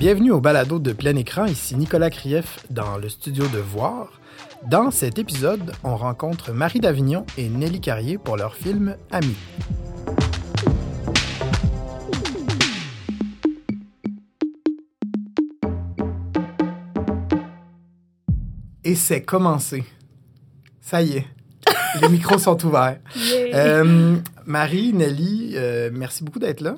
Bienvenue au balado de plein écran, ici Nicolas Krief dans le studio de Voir. Dans cet épisode, on rencontre Marie Davignon et Nelly Carrier pour leur film Amis. Et c'est commencé. Ça y est. Les micros sont ouverts. Euh, Marie, Nelly, euh, merci beaucoup d'être là.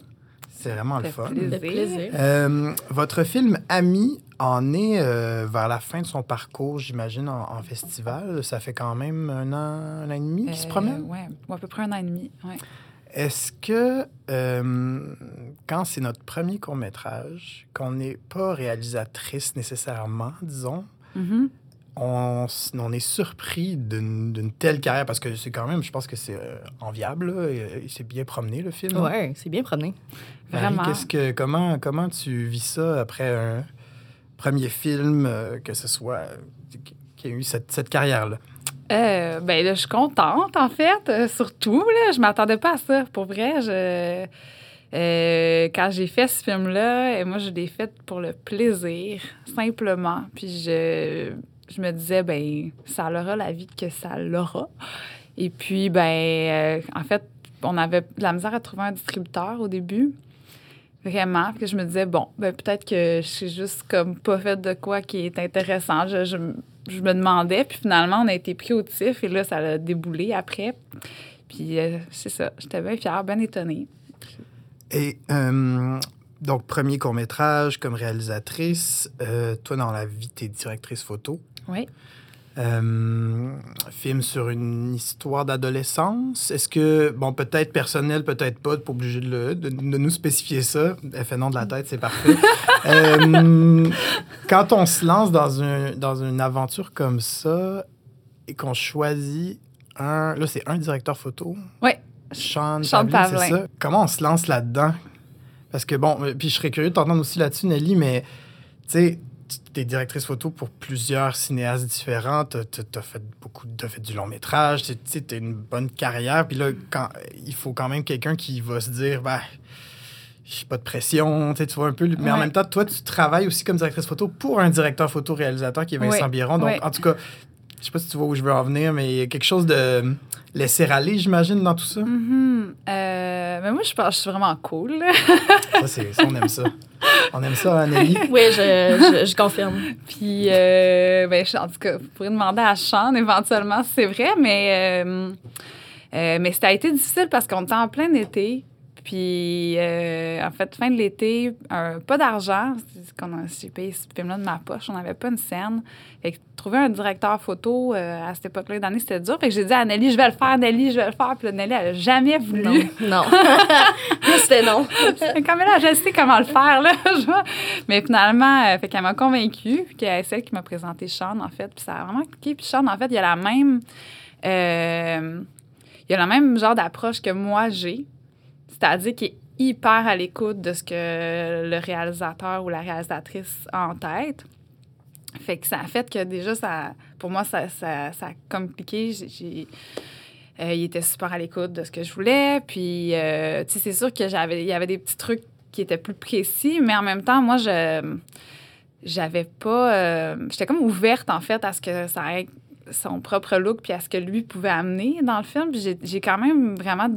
C'est vraiment le fun. plaisir. Euh, votre film Ami en est euh, vers la fin de son parcours, j'imagine, en, en festival. Ça fait quand même un an, un an et demi qu'il se promène? Oui, à peu près un an et demi. Ouais. Est-ce que euh, quand c'est notre premier court métrage, qu'on n'est pas réalisatrice nécessairement, disons, Mhm. On, on est surpris d'une telle carrière parce que c'est quand même, je pense que c'est euh, enviable. s'est bien promené le film. Ouais, c'est bien promené. Marie, Vraiment. qu'est-ce que, comment, comment tu vis ça après un premier film, euh, que ce soit, euh, qui- a eu cette, cette carrière-là? Euh, ben là, je suis contente, en fait, euh, surtout. Là, je m'attendais pas à ça. Pour vrai, je... euh, quand j'ai fait ce film-là, et moi, je l'ai fait pour le plaisir, simplement. Puis je, je me disais, ben ça aura la vie que ça l'aura. Et puis, ben euh, en fait, on avait de la misère à trouver un distributeur au début. Vraiment. Que je me disais, bon, ben peut-être que je suis juste comme pas faite de quoi qui est intéressant. Je, je, je me demandais, puis finalement, on a été pris au tif, et là, ça a déboulé après. Puis euh, c'est ça, j'étais bien fière, bien étonnée. Et euh, donc, premier court-métrage comme réalisatrice, toi, dans la vie, tu es directrice photo. Oui. Euh, film sur une histoire d'adolescence. Est-ce que, bon, peut-être personnel, peut-être pas, pas obligé de, le- de, de nous spécifier ça. Elle fait non de la tête, c'est parfait. Euh, quand on se lance dans, un, dans une aventure comme ça et qu'on choisit un. Là, c'est un directeur photo. Ouais. Sean, Sean Pavlin, c'est Pavlin. ça? Comment on se lance là-dedans? Parce que, bon, euh, puis je serais curieux de t'entendre aussi là-dessus, Nelly, mais tu sais, tu es directrice photo pour plusieurs cinéastes différents. Tu as, fait beaucoup, t'as fait du long métrage. Tu sais, tu as une bonne carrière. Puis là, quand, il faut quand même quelqu'un qui va se dire, ben, j'ai pas de pression, tu vois un peu. Mais en même temps, toi, tu travailles aussi comme directrice photo pour un directeur photo-réalisateur qui est Vincent Ouais. Biron. Donc, Ouais. en tout cas, je sais pas si tu vois où je veux en venir, mais il y a quelque chose de laisser aller, j'imagine, dans tout ça. Mhm. Euh, mais moi, je pense que je suis vraiment cool. Ça, c'est, ça, on aime ça. On aime ça, Anneli. Oui, je, je, je confirme. Puis, euh, ben, je- en tout cas, vous pourrez demander à Sean éventuellement si c'est vrai, mais, euh, euh, mais ça a été difficile parce qu'on était en plein été. Puis, euh, en fait, fin de l'été, pas d'argent. C'est qu'on a- J'ai payé ce film-là de ma poche. On n'avait pas une scène. Fait que trouver un directeur photo euh, à cette époque-là d'année, c'était dur. Fait que j'ai dit à Nelly, je vais le faire, Nelly, je vais le faire. Puis là, Nelly, elle n'a jamais voulu. Non. Non. C'était non. Comme là, je sais comment le faire, là. je vois. Mais finalement, euh, fait qu'elle m'a convaincue. Puis c'est celle qui m'a présenté Sean, en fait. Puis ça a vraiment cliqué. Puis Sean, en fait, il y a la même... il y a le même genre d'approche que moi, j'ai. C'est-à-dire qu'il est hyper à l'écoute de ce que le réalisateur ou la réalisatrice a en tête. Fait que ça a fait que déjà, ça, pour moi, ça, ça, ça a compliqué. J'ai- euh, il était super à l'écoute de ce que je voulais. Puis, euh, tu sais, c'est sûr que j'avais, il y avait des petits trucs qui étaient plus précis, mais en même temps, moi, je, j'avais pas, euh, j'étais comme ouverte en fait à ce que ça ait son propre look puis à ce que lui pouvait amener dans le film. J'ai quand même vraiment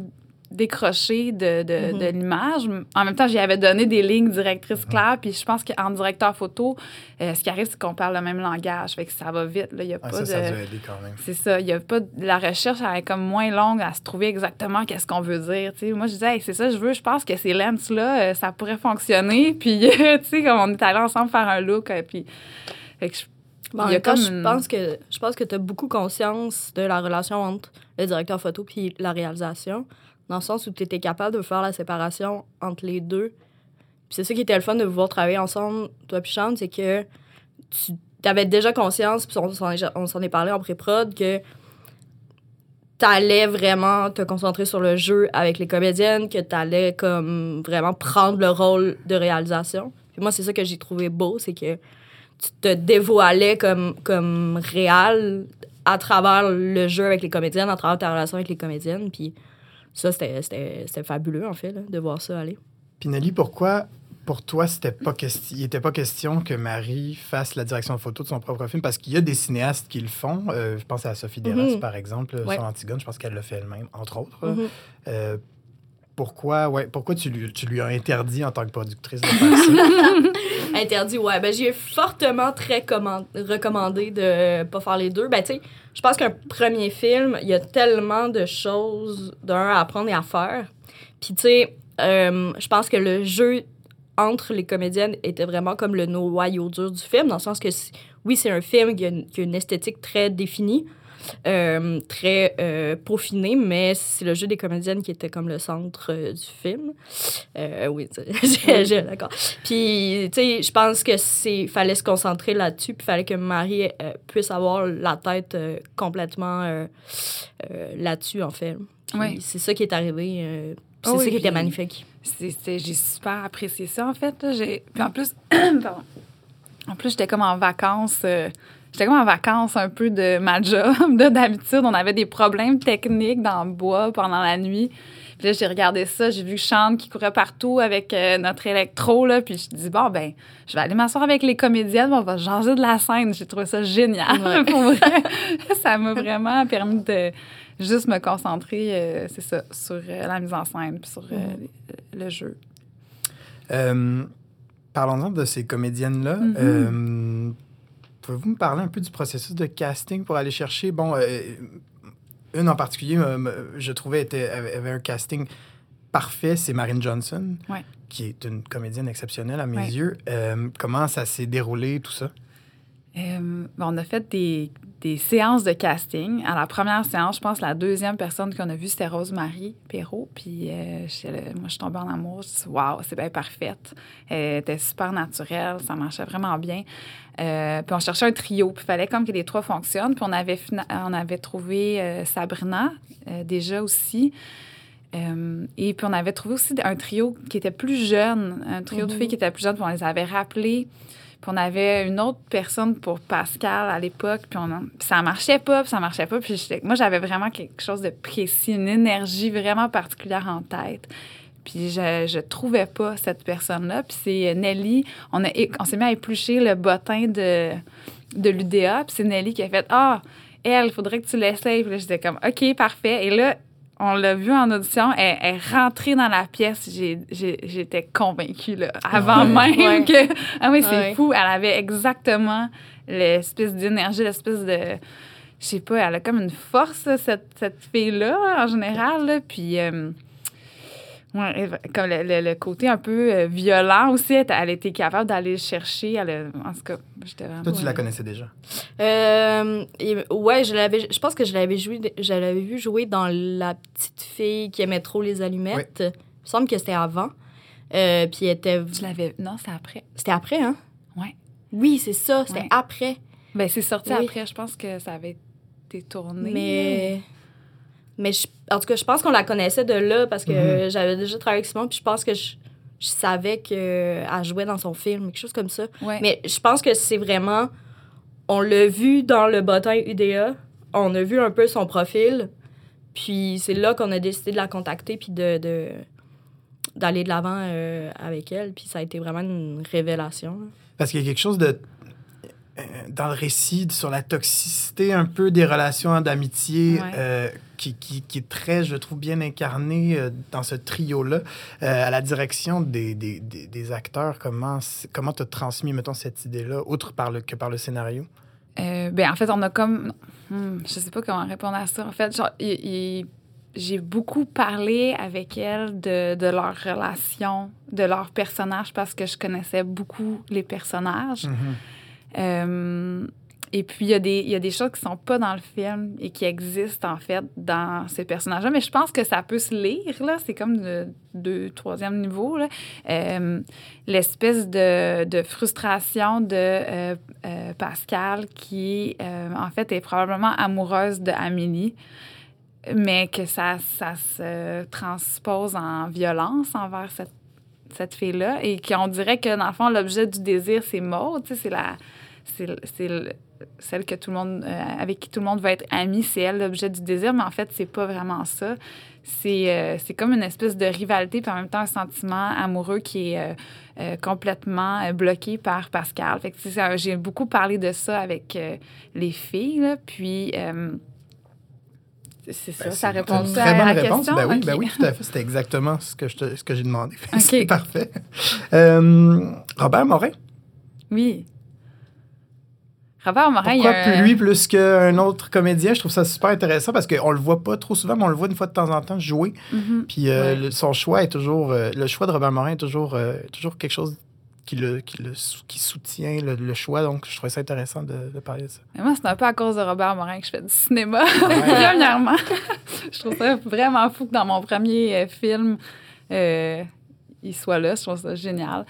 décroché de, de, Mhm. de l'image. En même temps, j'y avais donné des lignes directrices claires. Puis je pense qu'en directeur photo, euh, ce qui arrive, c'est qu'on parle le même langage. Fait que ça va vite. Là. Il y a Ah, pas ça, de... ça a dû aider quand même. C'est ça. Il y a pas de- la recherche elle est comme moins longue à se trouver exactement qu'est-ce qu'on veut dire. tu sais. moi, je disais, Hey, c'est ça, je veux. Je pense que ces lens là, euh, ça pourrait fonctionner. Puis, tu sais, comme on est allés ensemble faire un look. euh, puis, fait que je- Bon, en Il y a je pense que je pense que tu as beaucoup conscience de la relation entre le directeur photo puis la réalisation, dans le sens où tu étais capable de faire la séparation entre les deux. C'est ça qui était le fun de vous voir travailler ensemble, toi puis Sean, c'est que tu avais déjà conscience, puis on s'en est, parlé en pré-prod, que t'allais vraiment te concentrer sur le jeu avec les comédiennes, que t'allais comme vraiment prendre le rôle de réalisation. Puis moi, c'est ça que j'ai trouvé beau, c'est que tu te dévoilais comme, comme réel à travers le jeu avec les comédiennes, à travers ta relation avec les comédiennes. Puis ça, c'était- fabuleux, en fait, là, de voir ça aller. Puis Nelly, pourquoi pour toi, c'était pas question, il n'était pas question que Marie fasse la direction photo de son propre film? Parce qu'il y a des cinéastes qui le font. Euh, je pense à Sophie Deras, Mhm. par exemple, Ouais. sur Antigone. Je pense qu'elle le fait elle-même, entre autres. Euh, pourquoi, ouais, pourquoi tu, lui, tu lui as interdit en tant que productrice de faire ça? Interdit, ouais. Ben, j'ai fortement très comman- recommandé de pas faire les deux. Ben, tu je pense qu'un premier film, il y a tellement de choses d'un à apprendre et à faire. Puis, tu sais, euh, je pense que le jeu entre les comédiennes était vraiment comme le noyau dur du film, dans le sens que, oui, c'est un film qui a, une, qui a une esthétique très définie, euh, très euh, peaufinée, mais c'est le jeu des comédiennes qui était comme le centre euh, du film. Euh, oui, j'ai- d'accord. Puis, tu sais, je pense que c'est fallait se concentrer là-dessus, puis fallait que Marie puisse avoir la tête complètement là-dessus, en fait. Oui. C'est ça qui est arrivé. c'est Oh ça oui, qui était magnifique. J'ai super apprécié ça, en fait. Puis en plus, pardon. En plus, j'étais comme en vacances. euh, J'étais comme en vacances un peu de ma job. de D'habitude, on avait des problèmes techniques dans le bois pendant la nuit. Puis là, j'ai regardé ça, j'ai vu Chante qui courait partout avec euh, notre électro, là. Puis je dis, bon, ben, je vais aller m'asseoir avec les comédiennes, on va changer de la scène. J'ai trouvé ça génial. Ouais. Pour vrai. ça m'a vraiment permis de juste me concentrer, euh, c'est ça, sur euh, la mise en scène, puis sur euh, le jeu. Euh, Parlons-en de ces comédiennes-là. Mhm. Euh, Pouvez-vous me parler un peu du processus de casting pour aller chercher? Bon, euh, une en particulier, je trouvais, était, avait avait un casting parfait, c'est Marine Johnson, Ouais. qui est une comédienne exceptionnelle à mes Ouais. yeux. Euh, comment ça s'est déroulé, tout ça? Euh, bon, on a fait des, des séances de casting. À la première séance, je pense la deuxième personne qu'on a vue, c'était Rose-Marie Perrault. Puis euh, moi, je suis tombée en amour. Je me suis dit, waouh, c'est bien parfaite. Elle était super naturelle. Ça marchait vraiment bien. Euh, puis on cherchait un trio. Puis il fallait comme que les trois fonctionnent. Puis on avait, on avait trouvé Sabrina déjà aussi. Euh, et puis on avait trouvé aussi un trio qui était plus jeune, un trio de Mhm. filles qui étaient plus jeunes, puis on les avait rappelées. On avait une autre personne pour Pascal à l'époque, puis, on, ça marchait pas, puis ça marchait pas. Puis moi, j'avais vraiment quelque chose de précis, une énergie vraiment particulière en tête. Puis je, je trouvais pas cette personne-là. Puis c'est Nelly, on s'est mis à éplucher le bottin de, de l'UDA, puis c'est Nelly qui a fait « Ah, elle, il faudrait que tu l'essayes. » Puis là, j'étais comme « OK, parfait. » Et là, on l'a vu en audition, elle elle est rentrée dans la pièce. J'étais convaincue, là, avant Ouais. même Ouais. que... Ah oui, c'est Ouais. fou. Elle avait exactement l'espèce d'énergie, l'espèce de... Je sais pas, elle a comme une force, cette fille-là, en général. là. Puis... euh, Ouais, comme le, le- le côté un peu euh, violent aussi, elle, elle était capable d'aller le chercher. Elle, en tout cas, j'étais vraiment. Toi, tu la ouais. connaissais déjà? Euh, et- ouais, je l'avais. Je pense que je l'avais joué. Je l'avais vu jouer dans La petite fille qui aimait trop les allumettes. Il me semble que c'était avant. Euh, puis elle était. Tu l'avais. Non, c'est après. C'était après, hein? Ouais. Oui, c'est ça. C'était Ouais. après. Ben, c'est sorti Oui. après. Je pense que ça avait été tourné. Mais. Mais je- en tout cas, je pense qu'on la connaissait de là parce que Mhm. j'avais déjà travaillé avec Simon. Puis je pense que je, je savais qu'elle jouait dans son film, quelque chose comme ça. Ouais. Mais je pense que c'est vraiment. On l'a vu dans le bottin UDA. On a vu un peu son profil. Puis c'est là qu'on a décidé de la contacter puis de. de- d'aller de l'avant euh, avec elle puis ça a été vraiment une révélation. Parce qu'il y a quelque chose de euh, dans le récit sur la toxicité un peu des relations d'amitié Ouais. euh, qui, qui, qui est très, je trouve, bien incarné euh, dans ce trio-là. Euh, à la direction des, des, des, des acteurs, comment comment t'as transmis, mettons, cette idée-là, outre par le, que par le scénario? Euh, ben, en fait, on a comme. Hmm, je sais pas comment répondre à ça. En fait, genre, il- il- j'ai beaucoup parlé avec elle de, de leur relation, de leur personnage, parce que je connaissais beaucoup les personnages. Euh, et puis, il y, a des- il y a des choses qui sont pas dans le film et qui existent, en fait, dans ces personnages-là. Mais je pense que ça peut se lire, là. C'est comme de deux, troisième niveau, là. Euh, L'espèce de, de frustration de euh, Pascal qui, en fait, est probablement amoureuse de Amélie mais que ça, ça se transpose en violence envers cette, cette fille-là et qu'on dirait que, dans le fond, l'objet du désir, c'est Maud, tu sais, c'est la... C'est, c'est le- celle que tout le monde, euh, avec qui tout le monde va être ami, c'est elle l'objet du désir, mais en fait, c'est pas vraiment ça. C'est euh, c'est comme une espèce de rivalité, puis en même temps un sentiment amoureux qui est euh, euh, complètement bloqué par Pascal. Fait que j'ai beaucoup parlé de ça avec les filles, là, puis c'est ça, Ben, ça répond une très à bonne la réponse. question? Ben oui, Ok. ben oui, tout à fait. C'était exactement ce que j'ai demandé. C'est parfait. Robert Morin? Oui. Robert Morin, il y Pourquoi a un- lui plus qu'un autre comédien? Je trouve ça super intéressant parce qu'on le voit pas trop souvent, mais on le voit une fois de temps en temps jouer. Mhm. Puis euh, Ouais. le- son choix est toujours... euh, le choix de Robert Morin est toujours, euh, toujours quelque chose qui, le, qui, le, qui soutient le, le choix. Donc, je trouvais ça intéressant de, de parler de ça. Mais moi, c'est un peu à cause de Robert Morin que je fais du cinéma, premièrement. je trouve ça vraiment fou que dans mon premier euh, film, euh, il soit là. Je trouve ça génial.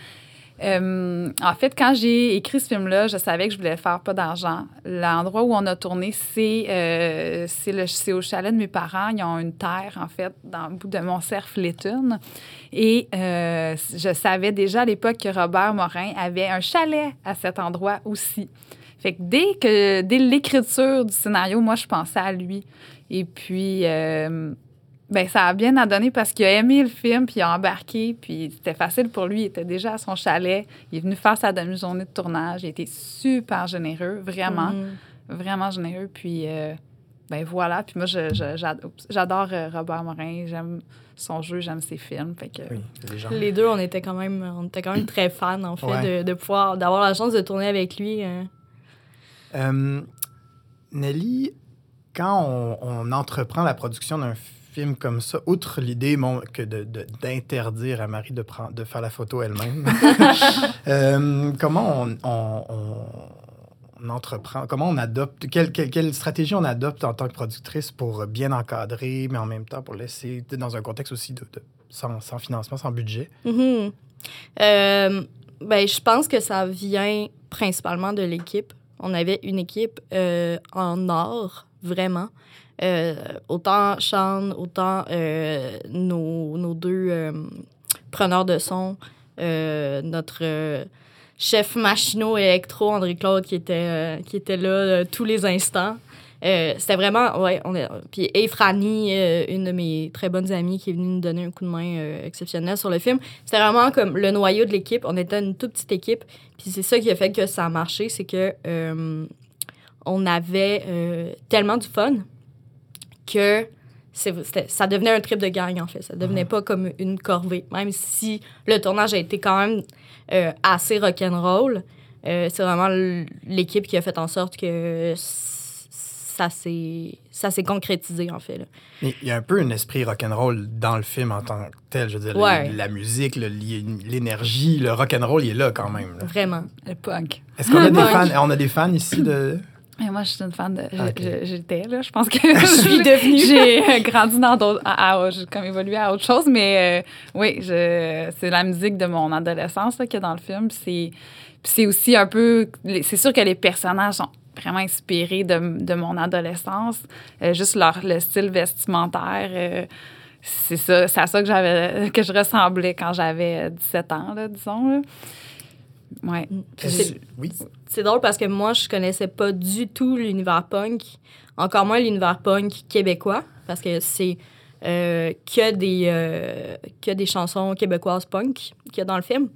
Euh, en fait, quand j'ai écrit ce film-là, je savais que je voulais faire pas d'argent. L'endroit où on a tourné, c'est euh, c'est au chalet de mes parents. Ils ont une terre, en fait, dans le bout de Montcerf-Létune. Et euh, je savais déjà à l'époque que Robert Morin avait un chalet à cet endroit aussi. Fait que dès que dès l'écriture du scénario, moi, je pensais à lui. Et puis, euh, ben, ça a bien à donner parce qu'il a aimé le film, puis il a embarqué, puis c'était facile pour lui. Il était déjà à son chalet. Il est venu faire sa demi-journée de tournage. Il a été super généreux, vraiment, Mhm. vraiment généreux. Puis, euh, ben voilà. Puis moi, je- je- j'ado- j'adore euh, Robert Morin. J'aime son jeu, j'aime ses films. Fait que, Oui. Les deux, on était quand même, on était quand même très fans, en fait, Ouais. de, de pouvoir, d'avoir la chance de tourner avec lui. euh. Euh, Nelly, quand on, on entreprend la production d'un film comme ça, outre l'idée bon, que de- de- d'interdire à Marie de, prendre, de faire la photo elle-même, euh, comment on, on- entreprend, comment on adopte, quelle, quelle- quelle stratégie on adopte en tant que productrice pour bien encadrer, mais en même temps pour laisser, dans un contexte aussi de, de- sans, sans financement, sans budget? Mhm. Euh, ben, je pense que ça vient principalement de l'équipe. On avait une équipe euh, en or, vraiment. Euh, autant Sean, autant euh, nos, nos deux euh, preneurs de son, notre chef machino électro, André-Claude, qui, était, qui était là tous les instants. C'était vraiment, ouais, on est, puis Eve Rani, euh, une de mes très bonnes amies qui est venue nous donner un coup de main exceptionnel sur le film. C'était vraiment comme le noyau de l'équipe. On était une toute petite équipe. Puis c'est ça qui a fait que ça a marché, c'est que on avait tellement du fun que ça devenait un trip de gang, en fait. Ça devenait pas comme une corvée. Même si le tournage a été quand même euh, assez rock'n'roll, euh, c'est vraiment l'équipe qui a fait en sorte que ça s'est concrétisé, en fait. là. Il y a un peu un esprit rock'n'roll dans le film en tant que tel. Je veux dire, Ouais. la, la musique, le- l'énergie, le rock'n'roll, il est là quand même. là. Vraiment. le punk. Est-ce qu'on a des Ouais. fans? On a des fans ici de. Moi, je suis une fan de. J'étais, là. Je pense que. Je suis devenue. J'ai euh, grandi dans d'autres. J'ai comme évolué à autre chose, mais euh, oui, c'est la musique de mon adolescence là, qu'il y a dans le film. C'est, c'est aussi un peu. C'est sûr que les personnages sont vraiment inspirés de, de mon adolescence. Euh, juste leur, le style vestimentaire. euh, c'est ça, c'est à ça que j'avais que je ressemblais quand j'avais 17 ans, là, disons. Là. Ouais. Est-ce- je- Oui. C'est drôle parce que moi, je connaissais pas du tout l'univers punk, encore moins l'univers punk québécois, parce que c'est euh, que, des, euh, que des chansons québécoises punk qu'il y a dans le film.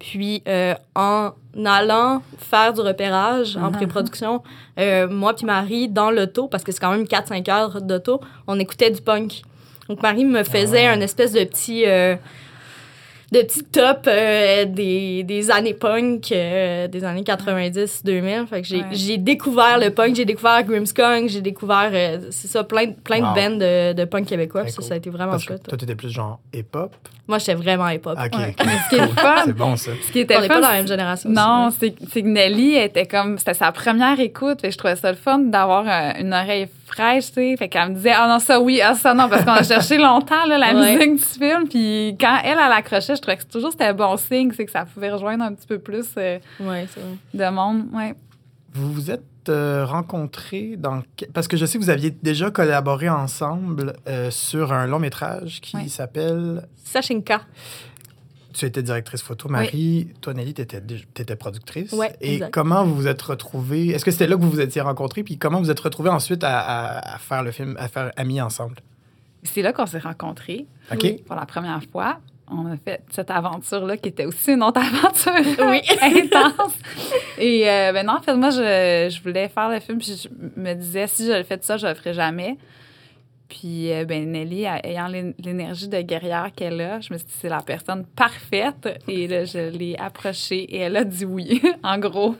Puis, euh, en allant faire du repérage en Mhm. pré-production, euh, moi puis Marie, dans l'auto, parce que c'est quand même 4-5 heures d'auto, on écoutait du punk. Donc, Marie me faisait Ah. un espèce de petit... de petits top euh, des, des années punk, euh, des années 90-2000. Fait que j'ai Ouais. j'ai découvert le punk, j'ai découvert Grimmskong, j'ai découvert, euh, c'est ça, plein, de- plein Wow. de bands de, de punk québécois. Ça, ça a été vraiment chouette. toi, tu étais plus genre hip-hop? Moi, j'étais vraiment hip-hop. Ouais. ce qui est le fun, C'est bon, ça. ce qui était On n'est fun, pas dans la même génération. Non, c'est c'est que Nelly était comme c'était sa première écoute, et je trouvais ça le fun d'avoir une oreille fraîche, tu sais, fait qu'elle me disait ah non ça oui, ah ça non parce qu'on a cherché longtemps là, la Ouais. musique du film, puis quand elle elle accrochait, je trouvais que toujours c'était un bon signe, c'est que ça pouvait rejoindre un petit peu plus euh, Ouais, de monde, ouais. Vous vous êtes euh, rencontrés dans. Parce que je sais que vous aviez déjà collaboré ensemble euh, sur un long métrage qui Ouais. s'appelle. Sachinka. Tu étais directrice photo. Marie, toi, Nelly, tu étais, productrice. Oui, Et exact. comment vous vous êtes retrouvés? Est-ce que c'était là que vous vous étiez rencontrés? Puis comment vous êtes retrouvés ensuite à, à- à faire le film, à faire Amis ensemble? C'est là qu'on s'est rencontrés OK? Oui. pour la première fois. On a fait cette aventure-là qui était aussi une autre aventure Oui. intense. Et euh, ben non, en fait, moi, je, je voulais faire le film. Puis je me disais, si je le fais de ça, je le ferai jamais. Puis, euh, ben, Nelly, ayant l'é- l'énergie de guerrière qu'elle a, je me suis dit, c'est la personne parfaite. Et là, je l'ai approchée et elle a dit oui, en gros.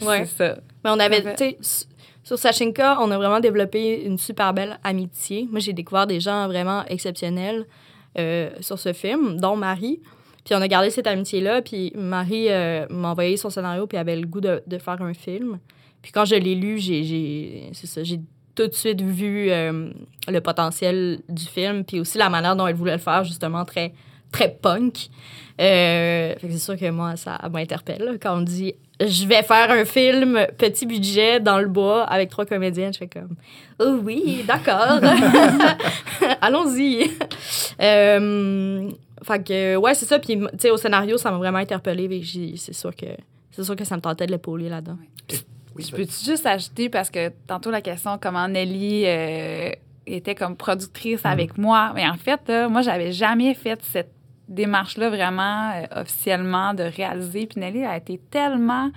Ouais. C'est ça. Mais on avait, tu sais, sur Sachinka, on a vraiment développé une super belle amitié. Moi, j'ai découvert des gens vraiment exceptionnels euh, sur ce film, dont Marie. Puis on a gardé cette amitié-là. Puis Marie euh, m'a envoyé son scénario, puis elle avait le goût de, de faire un film. Puis quand je l'ai lu, j'ai, j'ai, c'est ça, j'ai tout de suite vu euh, le potentiel du film, puis aussi la manière dont elle voulait le faire, justement, très, très punk. Euh, c'est sûr que moi, ça m'interpelle. Quand on dit je vais faire un film petit budget dans le bois avec trois comédiennes, je fais comme oh oui, d'accord. Allons-y. Euh, que ouais, c'est ça. Puis tu sais, au scénario, ça m'a vraiment interpellée. C'est sûr que c'est sûr que ça me tentait de l'épauler là-dedans. Oui, Je peux-tu juste ajouter, parce que tantôt la question, comment Nelly euh, était comme productrice avec moi. Mais en fait, là, moi, j'avais jamais fait cette démarche-là vraiment euh, officiellement de réaliser. Puis Nelly a été tellement.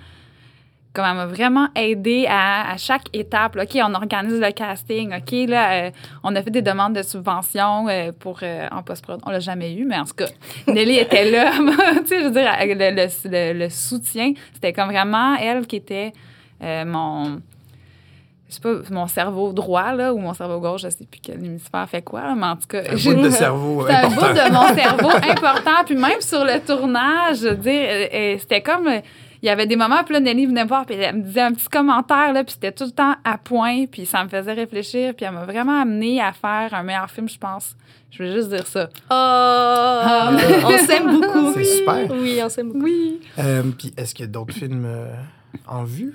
Comme elle m'a vraiment aidée à, à chaque étape. là. OK, on organise le casting. OK, là, euh, on a fait des demandes de subventions euh, pour, euh, en post-prod. On l'a jamais eu, mais en tout cas, Nelly était là. tu sais, je veux dire, le, le- le- le soutien, c'était comme vraiment elle qui était euh, mon je sais pas mon cerveau droit là ou mon cerveau gauche je sais plus quel hémisphère fait quoi mais en tout cas Un bout de cerveau c'est un important. bout de mon cerveau important puis même sur le tournage je veux dire euh, euh, c'était comme euh, il y avait des moments puis là Nelly venait me voir puis elle me disait un petit commentaire là puis c'était tout le temps à point puis ça me faisait réfléchir puis elle m'a vraiment amené à faire un meilleur film je pense je veux juste dire ça Oh, on s'aime beaucoup. C'est super. Oui, on s'aime beaucoup. oui Euh, puis est-ce qu'il y a d'autres films euh, en vue?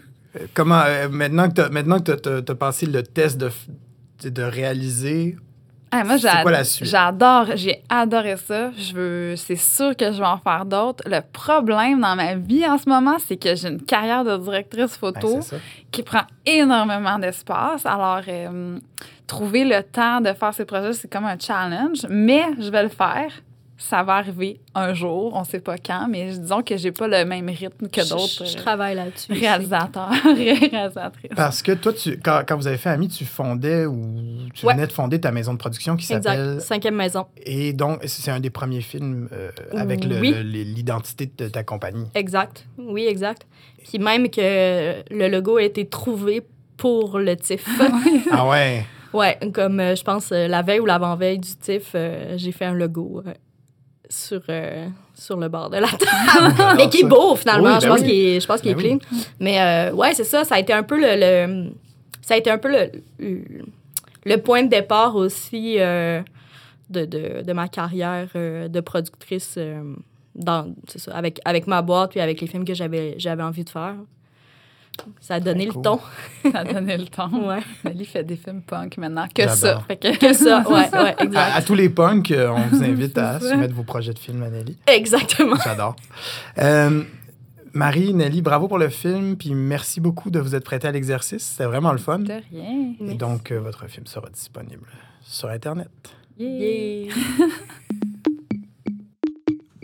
Comment, euh, maintenant que tu as, passé le test de, de réaliser, Ah, moi, j'adore, j'ai adoré ça. Je veux, c'est sûr que je vais en faire d'autres. Le problème dans ma vie en ce moment, c'est que j'ai une carrière de directrice ben, photo qui prend énormément d'espace. Alors, euh, trouver le temps de faire ces projets, c'est comme un challenge, mais je vais le faire. Ça va arriver un jour, on sait pas quand, mais disons que j'ai pas le même rythme que d'autres Je, euh, travaille là-dessus. réalisateurs, réalisatrices. Parce que toi, tu, quand, quand vous avez fait Ami, tu fondais ou tu Ouais. venais de fonder ta maison de production qui s'appelle. Exact. Cinquième maison. Et donc, c'est un des premiers films euh, avec Oui. l'identité de ta compagnie. Exact. Oui, exact. Puis même que le logo a été trouvé pour le TIFF. Ah ouais. ouais, comme euh, je pense euh, la veille ou l'avant-veille du TIFF, euh, j'ai fait un logo euh, sur, euh, sur le bord de la table. Mais qui est beau finalement. Oui, je, ben pense oui. qu'il est, je pense qu'il Ben est oui. clean. Mais euh, ouais, c'est ça. Ça a été un peu le, le- ça a été un peu le, le, point de départ aussi euh, de, de, de ma carrière de productrice dans, ça, avec, avec ma boîte puis avec les films que j'avais, j'avais envie de faire. Ça a donné Cool. le ton. Ça a donné le temps. Ouais. Nelly fait des films punk maintenant. Que ça. Fait que, Que ça, ouais, ouais, À, exact. à tous les punks, euh, on vous invite à ça. soumettre vos projets de films à Nelly. Exactement. J'adore. Euh, Marie, Nelly, bravo pour le film, puis merci beaucoup de vous être prêté à l'exercice. C'était vraiment le fun. De rien. Et donc, euh, votre film sera disponible sur Internet. Yeah.